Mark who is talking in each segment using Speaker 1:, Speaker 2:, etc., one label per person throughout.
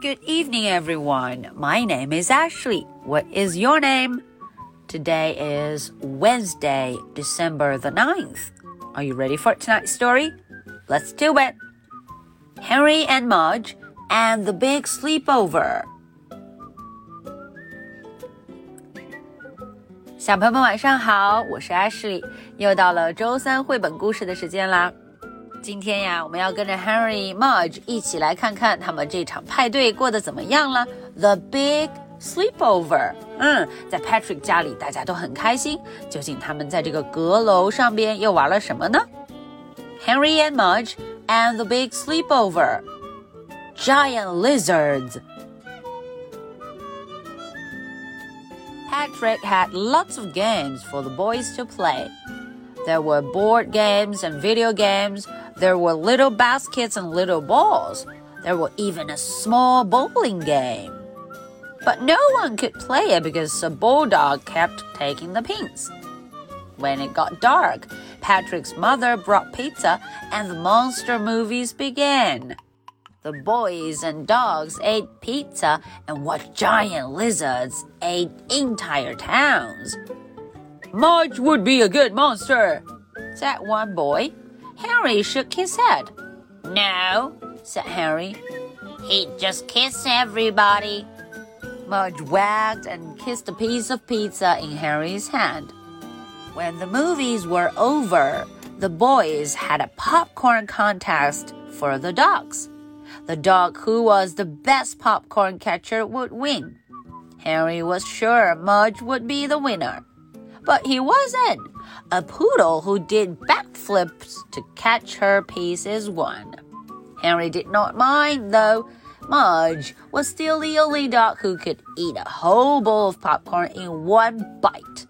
Speaker 1: Good evening, everyone. My name is Ashley. What is your name? Today is Wednesday, December the 9th. Are you ready for tonight's story? Let's do it. Henry and Mudge and the Big Sleepover. 小朋友们晚上好，我是 Ashley，又到了周三绘本故事的时间啦。 今天呀，我们要跟着 Henry、Mudge 一起来看看他们这场派对过得怎么样了。The Big Sleepover。嗯，在 Patrick 家里，大家都很开心。究竟他们在这个阁楼上边又玩了什么呢？Henry and Mudge and the Big Sleepover。Giant lizards. Patrick had lots of games for the boys to play. There were board games and video games, there were little baskets and little balls. There were even a small bowling game. But no one could play it because the bulldog kept taking the pins. When it got dark, Patrick's mother brought pizza and the monster movies began. The boys and dogs ate pizza and watched giant lizards ate entire towns. Mudge would be a good monster, said one boy. Harry shook his head. No, said Harry. He'd just kiss everybody. Mudge wagged and kissed a piece of pizza in Harry's hand. When the movies were over, the boys had a popcorn contest for the dogs. The dog who was the best popcorn catcher would win. Harry was sure Mudge would be the winner. But he wasn't. A poodle who did backflips to catch her pieces won. Henry did not mind, though. Mudge was still the only dog who could eat a whole bowl of popcorn in one bite.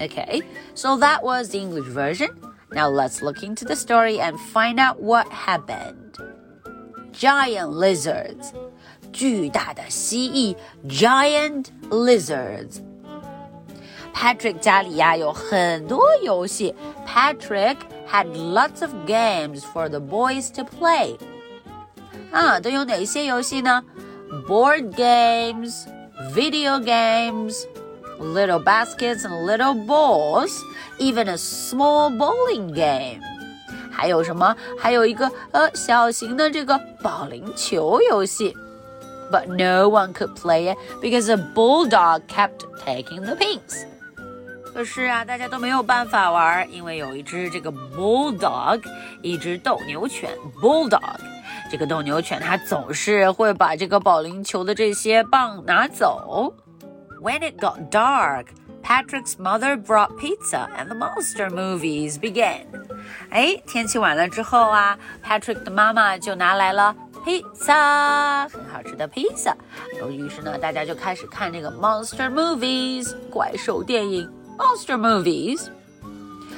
Speaker 1: Okay, so that was the English version. Now let's look into the story and find out what happened. Giant lizards. 巨大的蜥蜴 giant lizards. Patrick 家里呀有很多游戏。Patrick had lots of games for the boys to play. 啊，都有哪些游戏呢？Board games, video games, little baskets and little balls, even a small bowling game. 还有什么？还有一个呃小型的这个保龄球游戏。But no one could play it because a bulldog kept taking the pins. 可是啊，大家都没有办法玩，因为有一只这个 bulldog，一只斗牛犬 bulldog。这个斗牛犬它总是会把这个保龄球的这些棒拿走。When it got dark, Patrick's mother brought pizza and the monster movies began. 哎，天气晚了之后啊，Patrick 的妈妈就拿来了披萨，很好吃的披萨。于是呢，大家就开始看这个 monster movies 怪兽电影 monster movies.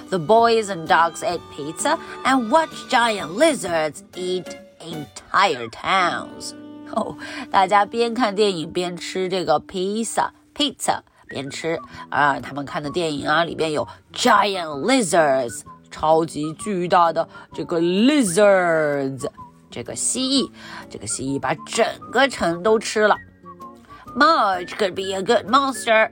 Speaker 1: The boys and dogs ate pizza and watched giant lizards eat entire towns. Oh, 哦，大家边看电影边吃这个披萨，pizza 边吃啊。他们看的电影啊，里边有 giant lizards 超级巨大的这个 lizards 这个蜥蜴，这个蜥蜴把整个城都吃了。Mudge could be a good monster.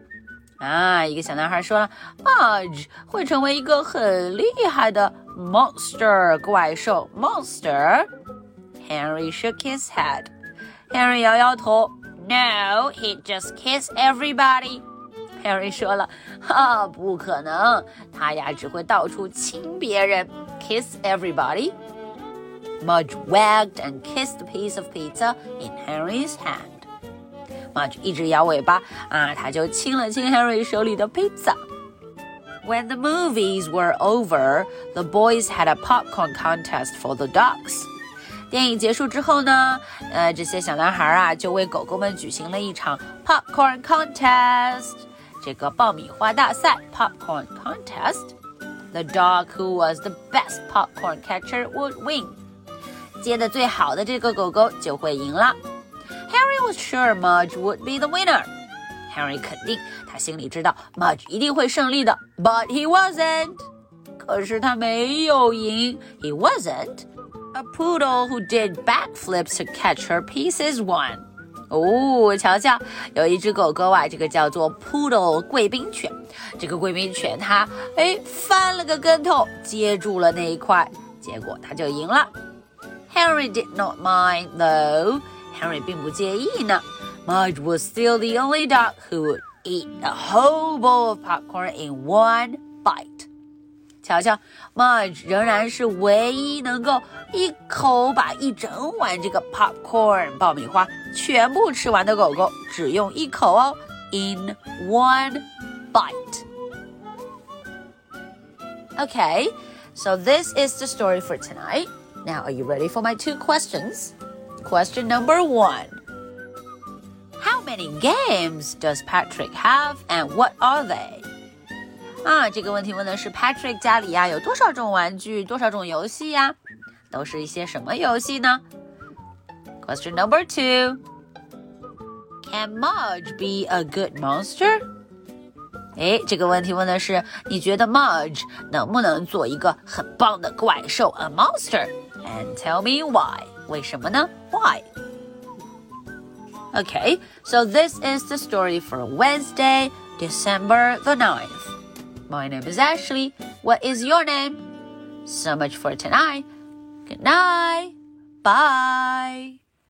Speaker 1: 啊，一个小男孩说了，Mudge 会成为一个很厉害的 monster 怪兽 monster。Henry shook his head. Henry 摇摇头。no, he'd just kiss everybody. Harry 说了，哈，不可能，他呀只会到处亲别人，kiss everybody. Mudge wagged and kissed a piece of pizza in Harry's hand. Mudge 一直摇尾巴啊，他就亲了亲 Harry 手里的 pizza. When the movies were over, the boys had a popcorn contest for the dogs. 电影结束之后呢，呃，这些小男孩啊就为狗狗们举行了一场 popcorn contest，这个爆米花大赛 popcorn contest。The dog who was the best popcorn catcher would win。接的最好的这个狗狗就会赢了。 Harry was sure Mudge would be the winner。Harry 肯定，他心里知道 Mudge 一定会胜利的，but he wasn't。可是他没有赢，he wasn't。 A poodle who did backflips to catch her pieces won. 哦，瞧瞧，有一只狗狗啊，这个叫做 Poodle 贵宾犬。这个贵宾犬它哎翻了个跟头，接住了那一块，结果它就赢了。Henry did not mind though. Henry 并不介意呢。Mudge was still the only dog who would eat a whole bowl of popcorn in one bite. 瞧瞧，Mudge 仍然是唯一能够一口把一整碗这个 popcorn 爆米花全部吃完的狗狗，只用一口哦，in one bite. Okay, so this is the story for tonight. Now, are you ready for my two questions? Question number one. How many games does Patrick have and what are they? 啊，这个问题问的是 Patrick 家里呀有多少种玩具，多少种游戏呀？都是一些什么游戏呢？Question number two. Can Mudge be a good monster? 哎，这个问题问的是你觉得 Mudge 能不能做一个很棒的怪兽，a monster？And tell me why？ 为什么呢？Why？Okay, so this is the story for Wednesday, December the 9th. My name is Ashley. What is your name? So much for tonight. Good night. Bye.